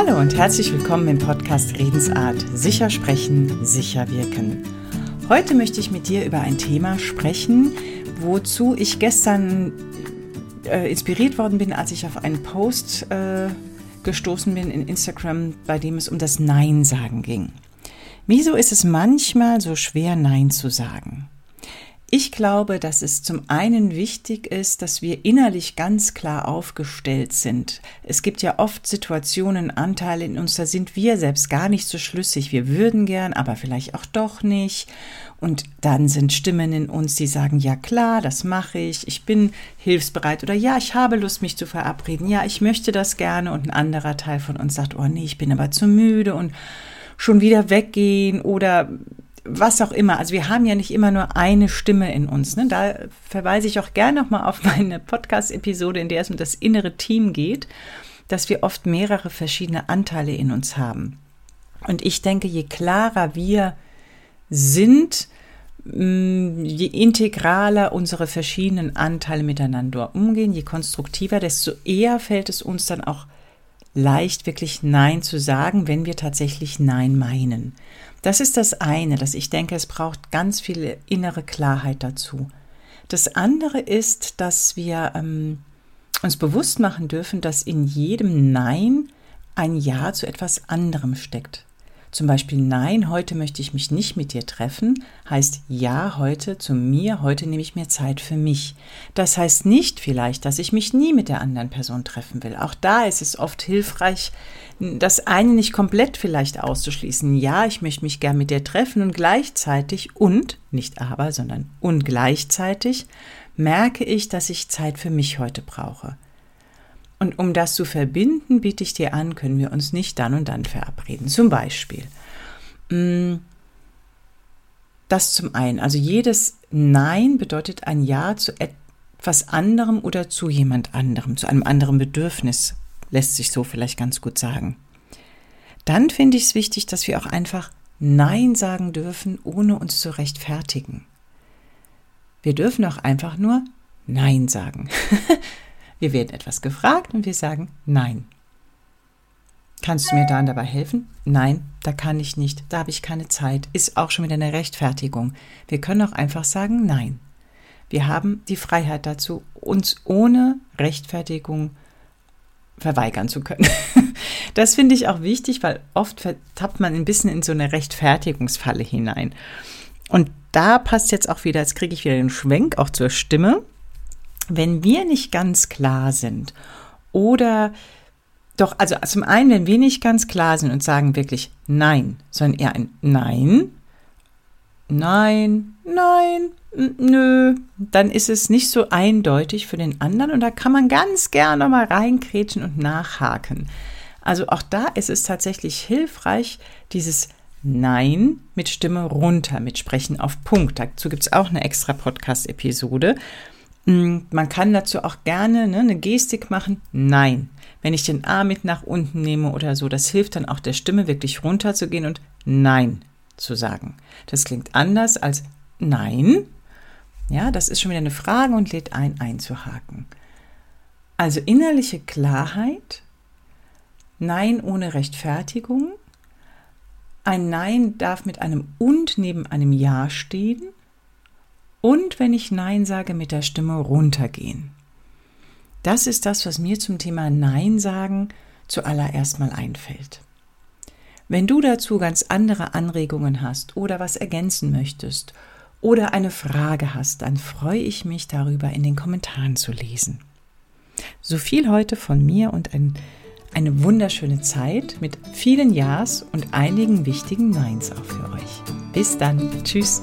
Hallo und herzlich willkommen im Podcast Redensart. Sicher sprechen, sicher wirken. Heute möchte ich mit dir über ein Thema sprechen, wozu ich gestern äh, inspiriert worden bin, als ich auf einen Post äh, gestoßen bin in Instagram, bei dem es um das Nein sagen ging. Wieso ist es manchmal so schwer, Nein zu sagen? Ich glaube, dass es zum einen wichtig ist, dass wir innerlich ganz klar aufgestellt sind. Es gibt ja oft Situationen, Anteile in uns, da sind wir selbst gar nicht so schlüssig. Wir würden gern, aber vielleicht auch doch nicht. Und dann sind Stimmen in uns, die sagen, ja klar, das mache ich, ich bin hilfsbereit oder ja, ich habe Lust, mich zu verabreden, ja, ich möchte das gerne. Und ein anderer Teil von uns sagt, oh nee, ich bin aber zu müde und schon wieder weggehen oder was auch immer. Also wir haben ja nicht immer nur eine Stimme in uns. Ne? Da verweise ich auch gerne nochmal auf meine Podcast-Episode, in der es um das innere Team geht, dass wir oft mehrere verschiedene Anteile in uns haben. Und ich denke, je klarer wir sind, mm, je integraler unsere verschiedenen Anteile miteinander umgehen, je konstruktiver, desto eher fällt es uns dann auch leicht, wirklich Nein zu sagen, wenn wir tatsächlich Nein meinen. Das ist das eine, dass ich denke, es braucht ganz viel innere Klarheit dazu. Das andere ist, dass wir ähm, uns bewusst machen dürfen, dass in jedem Nein ein Ja zu etwas anderem steckt. Zum Beispiel Nein, heute möchte ich mich nicht mit dir treffen, heißt Ja heute zu mir, heute nehme ich mir Zeit für mich. Das heißt nicht vielleicht, dass ich mich nie mit der anderen Person treffen will. Auch da ist es oft hilfreich, das eine nicht komplett vielleicht auszuschließen. Ja, ich möchte mich gern mit dir treffen und gleichzeitig und, nicht aber, sondern und gleichzeitig merke ich, dass ich Zeit für mich heute brauche. Und um das zu verbinden, biete ich dir an, können wir uns nicht dann und dann verabreden. Zum Beispiel. Mm, das zum einen. Also jedes Nein bedeutet ein Ja zu etwas anderem oder zu jemand anderem, zu einem anderen Bedürfnis, lässt sich so vielleicht ganz gut sagen. Dann finde ich es wichtig, dass wir auch einfach Nein sagen dürfen, ohne uns zu rechtfertigen. Wir dürfen auch einfach nur Nein sagen. Wir werden etwas gefragt und wir sagen Nein. Kannst du mir dann dabei helfen? Nein, da kann ich nicht, da habe ich keine Zeit. Ist auch schon wieder eine Rechtfertigung. Wir können auch einfach sagen Nein. Wir haben die Freiheit dazu, uns ohne Rechtfertigung verweigern zu können. Das finde ich auch wichtig, weil oft tappt man ein bisschen in so eine Rechtfertigungsfalle hinein. Und da passt jetzt auch wieder, jetzt kriege ich wieder den Schwenk auch zur Stimme wenn wir nicht ganz klar sind oder doch, also zum einen, wenn wir nicht ganz klar sind und sagen wirklich Nein, sondern eher ein Nein, Nein, Nein, nö, dann ist es nicht so eindeutig für den anderen und da kann man ganz gerne mal reinkrätschen und nachhaken. Also auch da ist es tatsächlich hilfreich, dieses Nein mit Stimme runter, mit Sprechen auf Punkt. Dazu gibt es auch eine extra Podcast-Episode. Mm, man kann dazu auch gerne ne, eine Gestik machen. Nein. Wenn ich den Arm mit nach unten nehme oder so, das hilft dann auch der Stimme wirklich runterzugehen und Nein zu sagen. Das klingt anders als Nein. Ja, das ist schon wieder eine Frage und lädt ein, einzuhaken. Also innerliche Klarheit, Nein ohne Rechtfertigung. Ein Nein darf mit einem und neben einem Ja stehen und wenn ich Nein sage, mit der Stimme runtergehen. Das ist das, was mir zum Thema Nein sagen zuallererst mal einfällt. Wenn du dazu ganz andere Anregungen hast oder was ergänzen möchtest oder eine Frage hast, dann freue ich mich darüber in den Kommentaren zu lesen. So viel heute von mir und ein, eine wunderschöne Zeit mit vielen Ja's und einigen wichtigen Neins auch für euch. Bis dann. Tschüss.